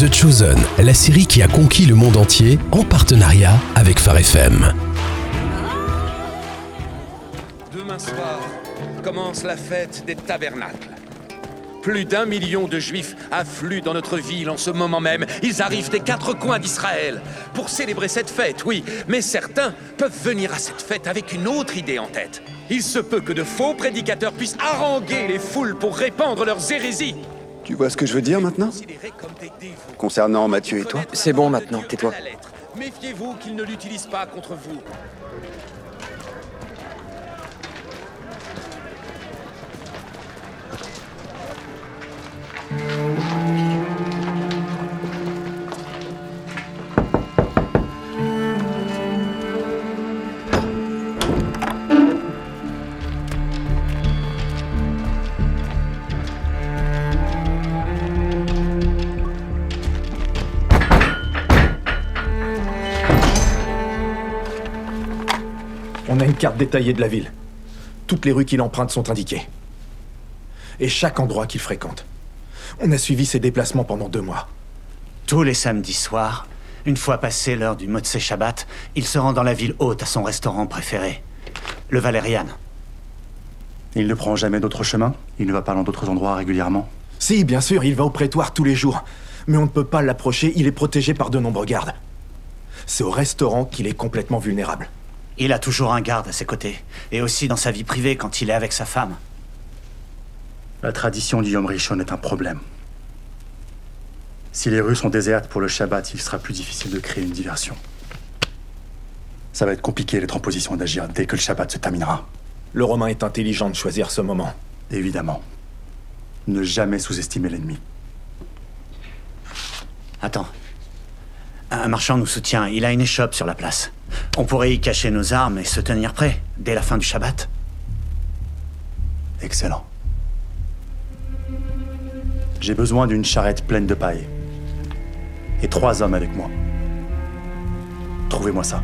The Chosen, la série qui a conquis le monde entier en partenariat avec Phare FM. Demain soir commence la fête des tabernacles. Plus d'un million de juifs affluent dans notre ville en ce moment même. Ils arrivent des quatre coins d'Israël pour célébrer cette fête, oui. Mais certains peuvent venir à cette fête avec une autre idée en tête. Il se peut que de faux prédicateurs puissent haranguer les foules pour répandre leurs hérésies. Tu vois ce que je veux dire maintenant. Concernant Mathieu et toi C'est bon maintenant, tais-toi. La lettre. Méfiez-vous qu'ils ne l'utilisent pas contre vous. On a une carte détaillée de la ville. Toutes les rues qu'il emprunte sont indiquées. Et chaque endroit qu'il fréquente. On a suivi ses déplacements pendant deux mois. Tous les samedis soirs, une fois passé l'heure du Motsé Shabbat, il se rend dans la ville haute à son restaurant préféré, le Valérian. Il ne prend jamais d'autre chemin? Il ne va pas dans d'autres endroits régulièrement? Si, bien sûr, il va au prétoire tous les jours. Mais on ne peut pas l'approcher, il est protégé par de nombreux gardes. C'est au restaurant qu'il est complètement vulnérable. Il a toujours un garde à ses côtés, et aussi dans sa vie privée quand il est avec sa femme. La tradition du Yom Rishon est un problème. Si les rues sont désertes pour le Shabbat, il sera plus difficile de créer une diversion. Ça va être compliqué d'être en position d'agir dès que le Shabbat se terminera. Le Romain est intelligent de choisir ce moment. Évidemment. Ne jamais sous-estimer l'ennemi. Attends. Un marchand nous soutient, il a une échoppe sur la place. On pourrait y cacher nos armes et se tenir prêts dès la fin du Shabbat. Excellent. J'ai besoin d'une charrette pleine de paille. Et trois hommes avec moi. Trouvez-moi ça.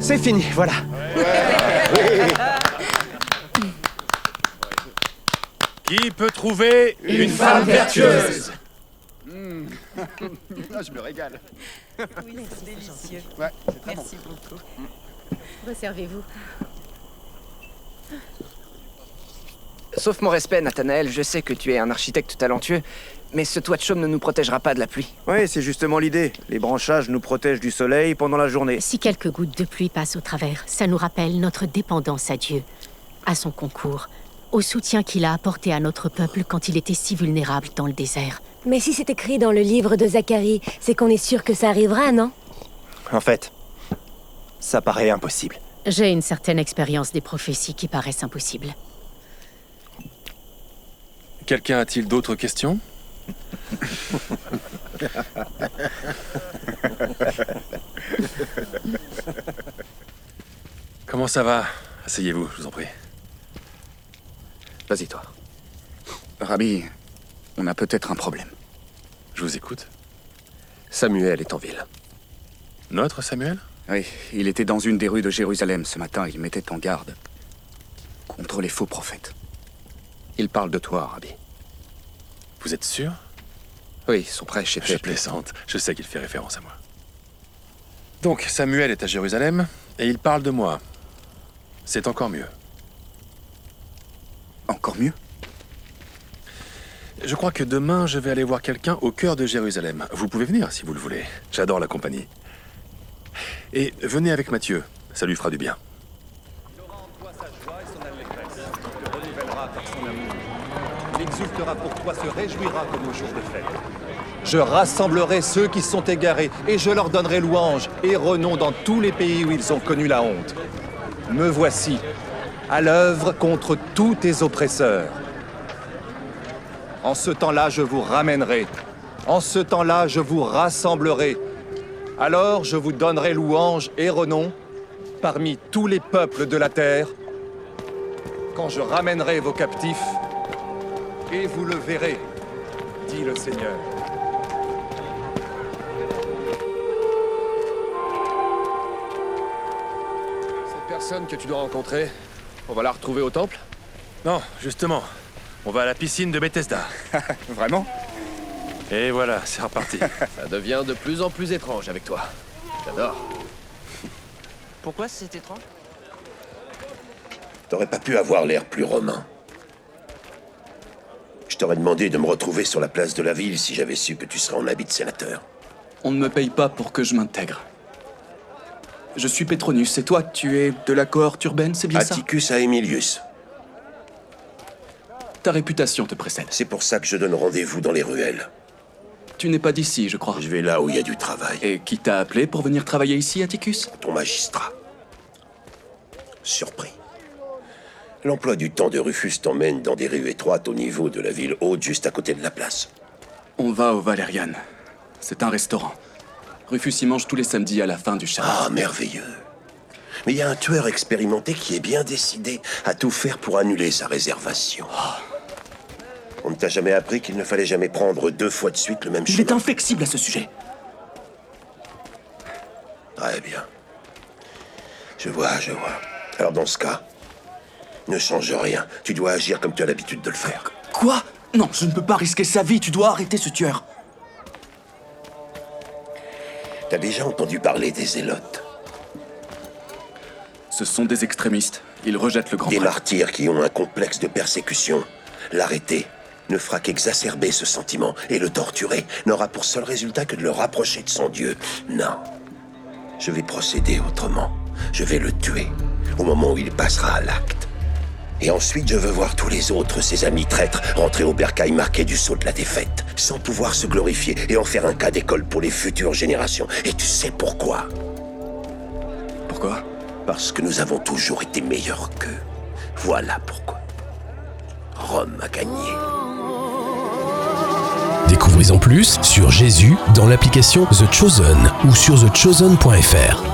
C'est fini, voilà. Qui peut trouver une, femme vertueuse Ah, je me régale. Oui, c'est délicieux. Ouais, c'est très Merci beaucoup. Resservez-vous. Sauf mon respect, Nathanaël, je sais que tu es un architecte talentueux, mais ce toit de chaume ne nous protégera pas de la pluie. Oui, c'est justement l'idée. Les branchages nous protègent du soleil pendant la journée. Si quelques gouttes de pluie passent au travers, ça nous rappelle notre dépendance à Dieu, à son concours, au soutien qu'il a apporté à notre peuple quand il était si vulnérable dans le désert. Mais si c'est écrit dans le livre de Zacharie, c'est qu'on est sûr que ça arrivera, non? En fait, ça paraît impossible. J'ai une certaine expérience des prophéties qui paraissent impossibles. Quelqu'un a-t-il d'autres questions? Comment ça va? Asseyez-vous, je vous en prie. Vas-y, toi. Rabbi, on a peut-être un problème. Je vous écoute. Samuel est en ville. Notre Samuel? Oui, il était dans une des rues de Jérusalem ce matin. Il mettait en garde contre les faux prophètes. Il parle de toi, Rabbi. Vous êtes sûr? Oui, son prêche est Je fait. plaisante. Je sais qu'il fait référence à moi. Donc, Samuel est à Jérusalem et il parle de moi. C'est encore mieux. Encore mieux? Je crois que demain, je vais aller voir quelqu'un au cœur de Jérusalem. Vous pouvez venir si vous le voulez. J'adore la compagnie. Et venez avec Mathieu. Ça lui fera du bien. Se réjouira comme au jour de fête. Je rassemblerai ceux qui sont égarés, et je leur donnerai louange et renom dans tous les pays où ils ont connu la honte. Me voici, à l'œuvre contre tous tes oppresseurs. En ce temps-là, je vous ramènerai. En ce temps-là, je vous rassemblerai. Alors je vous donnerai louange et renom parmi tous les peuples de la terre. quand je ramènerai vos captifs, et vous le verrez, dit le Seigneur. Cette personne que tu dois rencontrer, on va la retrouver au temple? Non, justement. On va à la piscine de Bethesda. Vraiment? Et voilà, c'est reparti. Ça devient de plus en plus étrange avec toi. J'adore. Pourquoi c'est étrange? T'aurais pas pu avoir l'air plus romain. Je t'aurais demandé de me retrouver sur la place de la ville si j'avais su que tu serais en habit de sénateur. On ne me paye pas pour que je m'intègre. Je suis Petronus, et toi, tu es de la cohorte urbaine, c'est bien ça Atticus Aemilius. Ta réputation te précède. C'est pour ça que je donne rendez-vous dans les ruelles. Tu n'es pas d'ici, je crois. Je vais là où il y a du travail. Et qui t'a appelé pour venir travailler ici, Atticus? Ton magistrat. Surpris. L'emploi du temps de Rufus t'emmène dans des rues étroites au niveau de la ville haute, juste à côté de la place. On va au Valériane. C'est un restaurant. Rufus y mange tous les samedis à la fin du chat. Ah, merveilleux. Mais il y a un tueur expérimenté qui est bien décidé à tout faire pour annuler sa réservation. On ne t'a jamais appris qu'il ne fallait jamais prendre deux fois de suite le même Il chemin. est inflexible à ce sujet. Très bien. Je vois, je vois. Alors dans ce cas, ne change rien. Tu dois agir comme tu as l'habitude de le faire. Quoi? Non, je ne peux pas risquer sa vie, tu dois arrêter ce tueur. T'as déjà entendu parler des zélotes? Ce sont des extrémistes. Ils rejettent le grand Des prêtre. martyrs qui ont un complexe de persécution. L'arrêter ne fera qu'exacerber ce sentiment et le torturer n'aura pour seul résultat que de le rapprocher de son Dieu. Non. Je vais procéder autrement. Je vais le tuer au moment où il passera à l'acte. Et ensuite, je veux voir tous les autres, ses amis traîtres, rentrer au bercail marqué du sceau de la défaite, sans pouvoir se glorifier et en faire un cas d'école pour les futures générations. Et tu sais pourquoi? Pourquoi? Parce que nous avons toujours été meilleurs qu'eux. Voilà pourquoi. Rome a gagné. Découvrez en plus sur Jésus dans l'application The Chosen ou sur thechosen.fr.